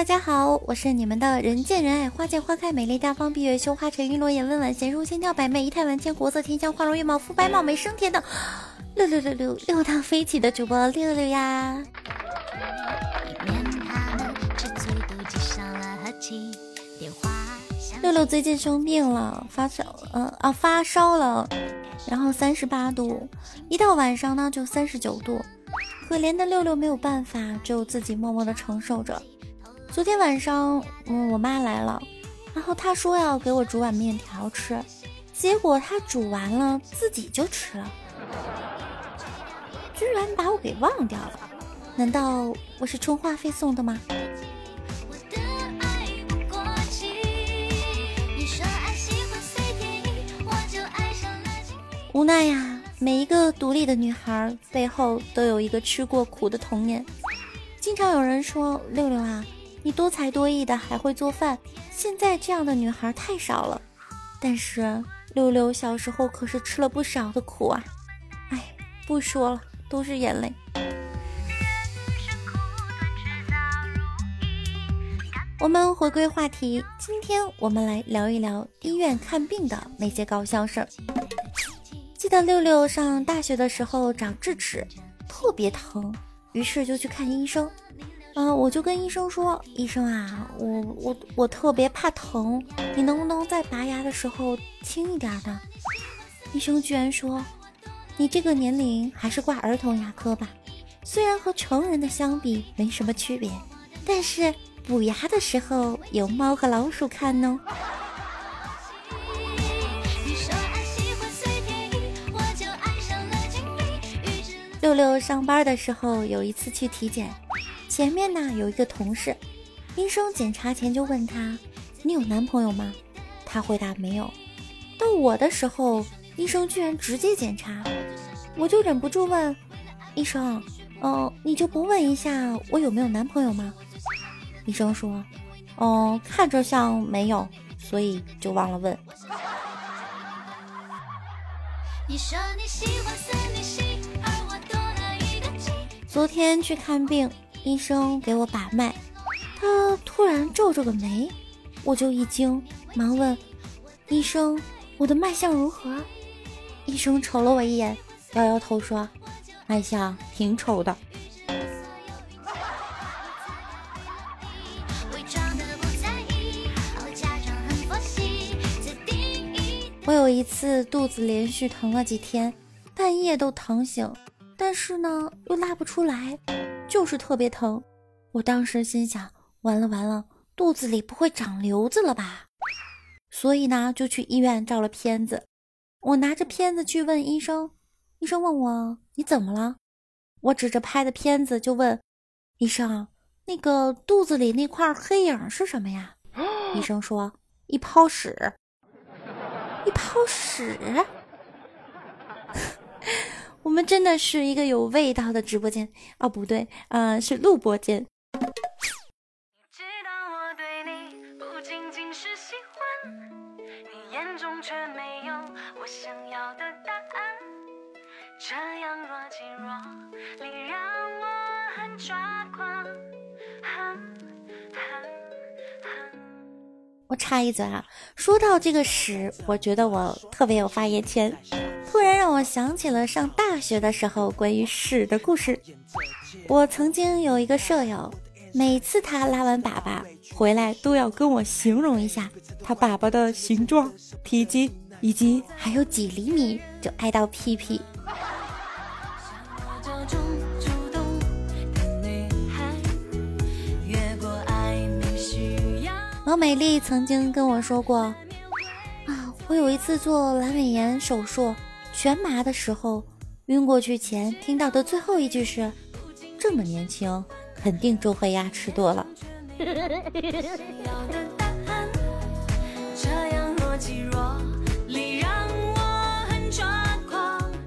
大家好，我是你们的人见人爱、花见花开、美丽大方、闭月羞花、沉鱼落雁、温婉贤淑、千娇百媚、仪态万千、国色天香、花容月貌、肤白貌美、声甜的六六六六六大飞起的主播六六呀！六六最近生病了，发烧，嗯啊发烧了，然后三十八度，一到晚上呢就三十九度，可怜的六六没有办法，只有自己默默的承受着。昨天晚上，嗯，我妈来了，然后她说要给我煮碗面条吃，结果她煮完了自己就吃了，居然把我给忘掉了，难道我是充话费送的吗？无奈呀，每一个独立的女孩背后都有一个吃过苦的童年，经常有人说六六啊。你多才多艺的，还会做饭。现在这样的女孩太少了。但是六六小时候可是吃了不少的苦啊！哎，不说了，都是眼泪。我们回归话题，今天我们来聊一聊医院看病的那些搞笑事儿。记得六六上大学的时候长智齿，特别疼，于是就去看医生。嗯，我就跟医生说：“医生啊，我我我特别怕疼，你能不能在拔牙的时候轻一点的？”医生居然说：“你这个年龄还是挂儿童牙科吧，虽然和成人的相比没什么区别，但是补牙的时候有猫和老鼠看呢。”六六上班的时候有一次去体检。前面呢有一个同事，医生检查前就问他：“你有男朋友吗？”他回答没有。到我的时候，医生居然直接检查，我就忍不住问医生：“嗯，你就不问一下我有没有男朋友吗？”医生说：“嗯，看着像没有，所以就忘了问。”昨天去看病。医生给我把脉，他突然皱着个眉，我就一惊，忙问医生：“我的脉象如何？”医生瞅了我一眼，摇摇头说：“脉象挺丑的。” 我有一次肚子连续疼了几天，半夜都疼醒，但是呢又拉不出来。就是特别疼，我当时心想：完了完了，肚子里不会长瘤子了吧？所以呢，就去医院照了片子。我拿着片子去问医生，医生问我你怎么了？我指着拍的片子就问医生：那个肚子里那块黑影是什么呀？医生说：一泡屎，一泡屎。我们真的是一个有味道的直播间哦，不对，呃，是录播间。我插一嘴啊，说到这个屎，我觉得我特别有发言权。突然让我想起了上大学的时候关于屎的故事。我曾经有一个舍友，每次他拉完粑粑回来，都要跟我形容一下他粑粑的形状、体积以及还有几厘米就挨到屁屁。王美丽曾经跟我说过：“啊，我有一次做阑尾炎手术。”全麻的时候，晕过去前听到的最后一句是：“这么年轻，肯定周黑鸭吃多了。”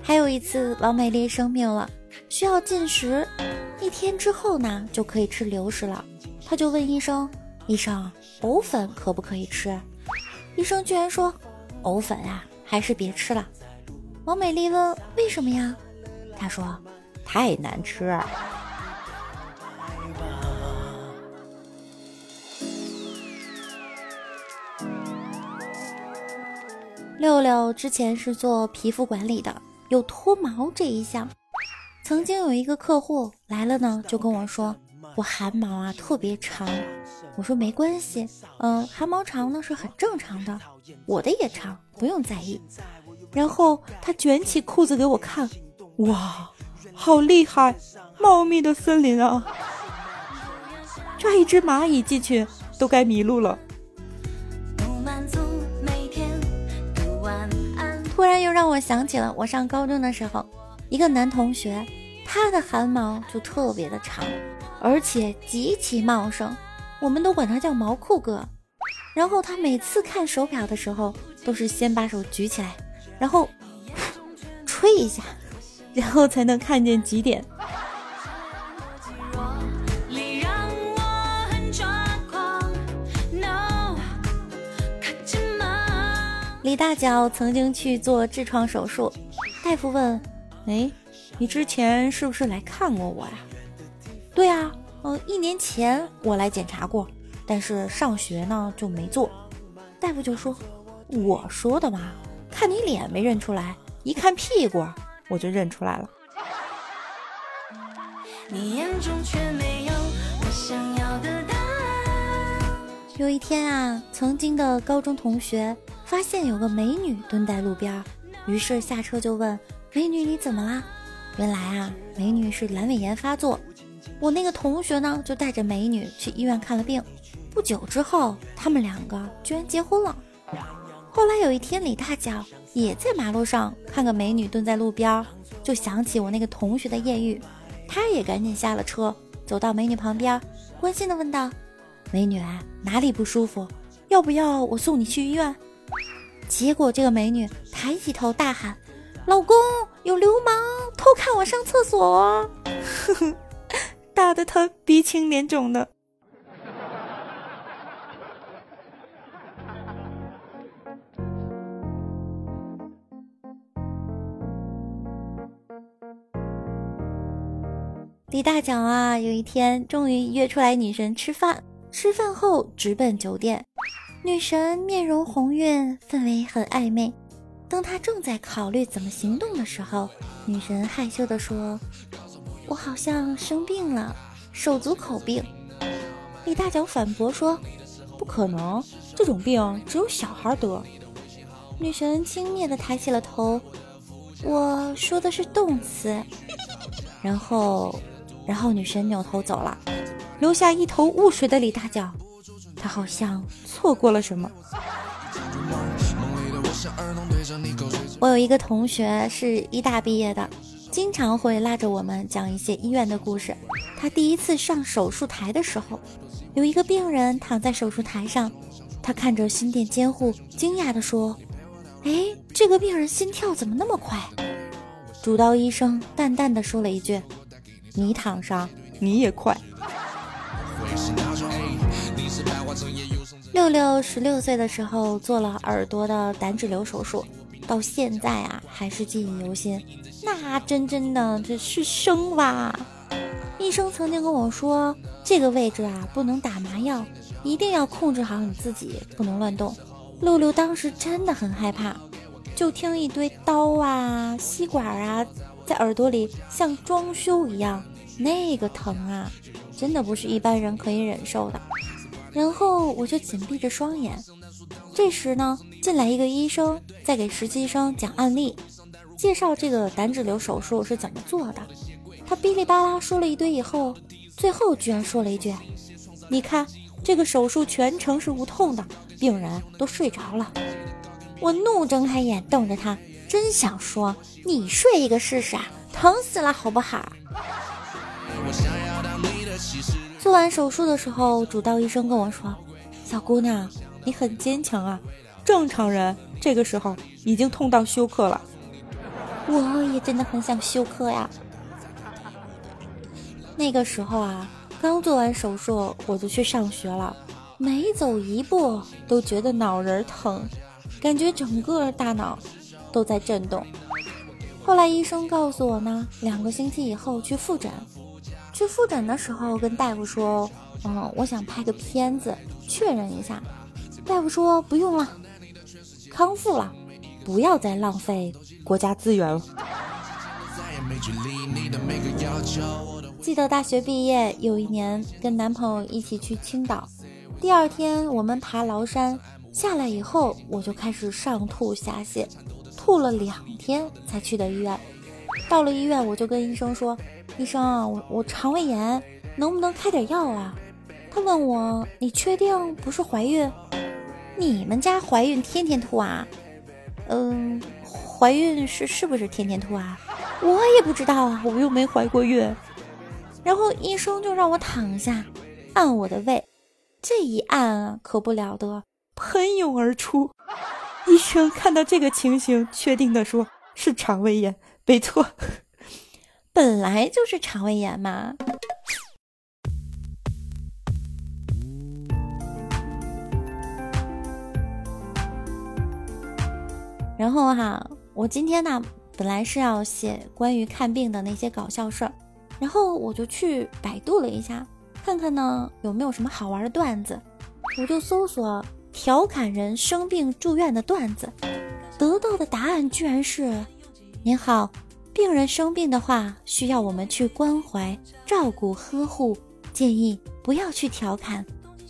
还有一次，王美丽生病了，需要进食，一天之后呢就可以吃流食了。她就问医生：“医生，藕粉可不可以吃？”医生居然说：“藕粉啊，还是别吃了。”王美丽问为什么呀？她说太难吃。六六之前是做皮肤管理的有脱毛这一项。曾经有一个客户来了呢就跟我说我汗毛啊特别长。我说没关系嗯汗毛长呢是很正常的我的也长不用在意。然后他卷起裤子给我看，哇，好厉害，茂密的森林啊！抓一只蚂蚁进去都该迷路了。突然又让我想起了我上高中的时候，一个男同学，他的汗毛就特别的长，而且极其茂盛，我们都管他叫毛裤哥。然后他每次看手表的时候，都是先把手举起来，然后吹一下，然后才能看见几点。李大脚曾经去做痔疮手术，大夫问：“哎，你之前是不是来看过我呀？”“对啊，嗯，一年前我来检查过，但是上学呢就没做。”大夫就说：“我说的嘛，看你脸没认出来，一看屁股我就认出来了你眼中却没。”有一天啊，曾经的高中同学。发现有个美女蹲在路边，于是下车就问美女你怎么啦？原来啊，美女是阑尾炎发作。我那个同学呢，就带着美女去医院看了病。不久之后，他们两个居然结婚了。后来有一天，李大脚也在马路上看个美女蹲在路边，就想起我那个同学的艳遇，他也赶紧下了车，走到美女旁边，关心的问道：“美女哪里不舒服？要不要我送你去医院？”结果，这个美女抬起头大喊：“老公，有流氓偷看我上厕所！”呵呵，打得她鼻青脸肿的。李大脚啊，有一天终于约出来女神吃饭，吃饭后直奔酒店。女神面容红晕，氛围很暧昧。当她正在考虑怎么行动的时候，女神害羞地说：“我好像生病了，手足口病。”李大脚反驳说：“不可能，这种病只有小孩得。”女神轻蔑地抬起了头：“我说的是动词。”然后，然后女神扭头走了，留下一头雾水的李大脚。他好像错过了什么。我有一个同学是医大毕业的，经常会拉着我们讲一些医院的故事。他第一次上手术台的时候，有一个病人躺在手术台上，他看着心电监护，惊讶地说：“哎，这个病人心跳怎么那么快？”主刀医生淡淡的说了一句：“你躺上，你也快。”六六十六岁的时候做了耳朵的胆脂瘤手术，到现在啊还是记忆犹新。那真真的这是生哇！医生曾经跟我说，这个位置啊不能打麻药，一定要控制好你自己，不能乱动。六六当时真的很害怕，就听一堆刀啊、吸管啊在耳朵里像装修一样，那个疼啊，真的不是一般人可以忍受的。然后我就紧闭着双眼，这时呢，进来一个医生在给实习生讲案例，介绍这个胆脂瘤手术是怎么做的。他哔哩吧啦说了一堆以后，最后居然说了一句：“你看，这个手术全程是无痛的，病人都睡着了。”我怒睁开眼瞪着他，真想说：“你睡一个试试啊，疼死了好不好？”做完手术的时候，主刀医生跟我说：“小姑娘，你很坚强啊，正常人这个时候已经痛到休克了。”我也真的很想休克呀。那个时候啊，刚做完手术我就去上学了，每走一步都觉得脑仁疼，感觉整个大脑都在震动。后来医生告诉我呢，两个星期以后去复诊。去复诊的时候，跟大夫说：“嗯，我想拍个片子确认一下。”大夫说：“不用了，康复了。”不要再浪费国家资源了。记得大学毕业有一年，跟男朋友一起去青岛，第二天我们爬崂山下来以后，我就开始上吐下泻，吐了两天才去的医院。到了医院，我就跟医生说：“医生，我我肠胃炎，能不能开点药啊？”他问我：“你确定不是怀孕？你们家怀孕天天吐啊？”嗯，怀孕是是不是天天吐啊？我也不知道啊，我又没怀过孕。然后医生就让我躺下，按我的胃，这一按啊，可不了得，喷涌而出。医生看到这个情形，确定的说是肠胃炎，没错，本来就是肠胃炎嘛。然后哈，我今天呢，本来是要写关于看病的那些搞笑事儿。然后我就去百度了一下，看看呢有没有什么好玩的段子。我就搜索调侃人生病住院的段子，得到的答案居然是：您好，病人生病的话需要我们去关怀、照顾、呵护，建议不要去调侃。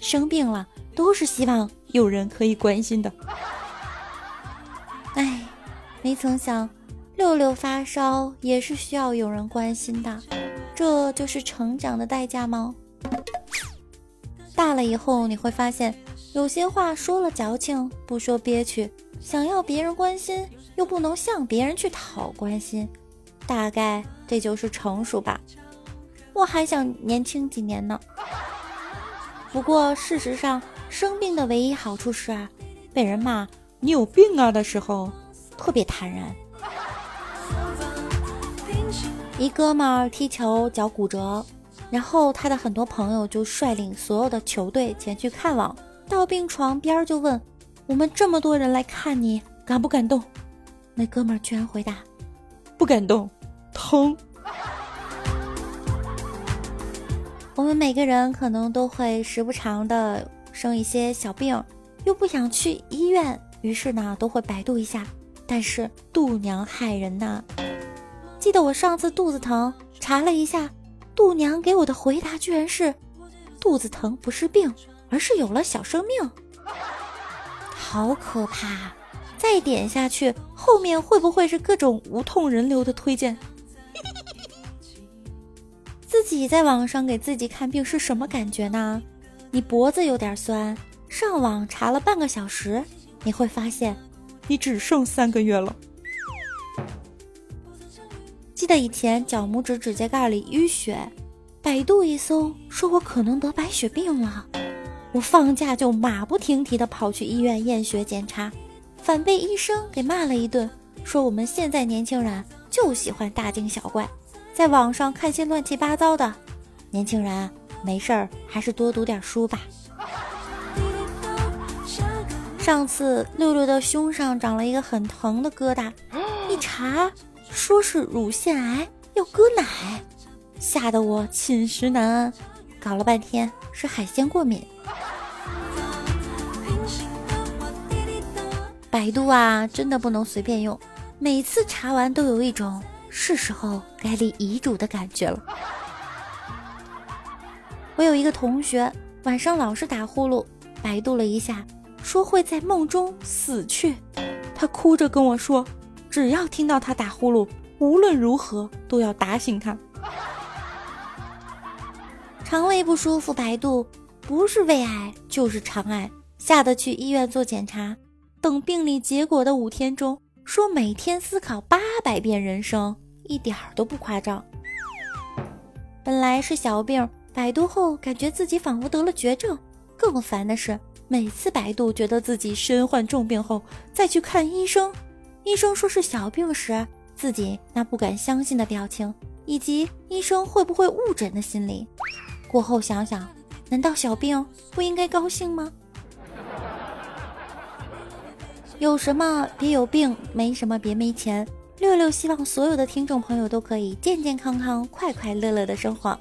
生病了都是希望有人可以关心的。哎，没曾想，六六发烧也是需要有人关心的。这就是成长的代价吗？大了以后你会发现，有些话说了矫情，不说憋屈，想要别人关心又不能向别人去讨关心，大概这就是成熟吧。我还想年轻几年呢。不过事实上，生病的唯一好处是啊，被人骂你有病啊的时候，特别坦然。一哥们儿踢球脚骨折，然后他的很多朋友就率领所有的球队前去看望。到病床边就问：“我们这么多人来看你，感不感动？”那哥们儿居然回答：“不感动，疼。”我们每个人可能都会时不常的生一些小病，又不想去医院，于是呢都会百度一下。但是度娘害人呐。记得我上次肚子疼，查了一下，度娘给我的回答居然是：肚子疼不是病，而是有了小生命。好可怕！再点下去，后面会不会是各种无痛人流的推荐？自己在网上给自己看病是什么感觉呢？你脖子有点酸，上网查了半个小时，你会发现，你只剩三个月了。记得以前脚拇指指甲盖里淤血，百度一搜，说我可能得白血病了。我放假就马不停蹄地跑去医院验血检查，反被医生给骂了一顿，说我们现在年轻人就喜欢大惊小怪，在网上看些乱七八糟的。年轻人没事儿还是多读点书吧。上次六六的胸上长了一个很疼的疙瘩，一查。说是乳腺癌要割奶，吓得我寝食难安，搞了半天是海鲜过敏。百度啊，真的不能随便用，每次查完都有一种是时候该立遗嘱的感觉了。我有一个同学晚上老是打呼噜，百度了一下，说会在梦中死去，他哭着跟我说。只要听到他打呼噜，无论如何都要打醒他。肠胃不舒服，百度不是胃癌就是肠癌，吓得去医院做检查。等病理结果的五天中，说每天思考八百遍人生，一点儿都不夸张。本来是小病，百度后感觉自己仿佛得了绝症。更烦的是，每次百度觉得自己身患重病后，再去看医生。医生说是小病时，自己那不敢相信的表情，以及医生会不会误诊的心理。过后想想，难道小病不应该高兴吗？有什么别有病没什么别没钱。六六希望所有的听众朋友都可以健健康康快快乐乐的生活。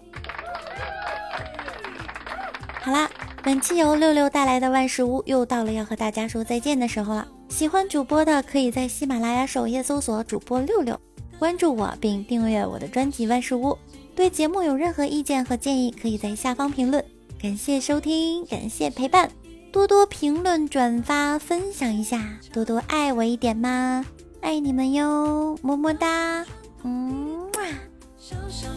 好啦本期由六六带来的万事屋又到了要和大家说再见的时候了。喜欢主播的可以在喜马拉雅首页搜索主播六六关注我并订阅我的专辑万事屋。对节目有任何意见和建议可以在下方评论。感谢收听感谢陪伴。多多评论、转发、分享一下，多多爱我一点嘛！爱你们哟，么么哒，嗯。小小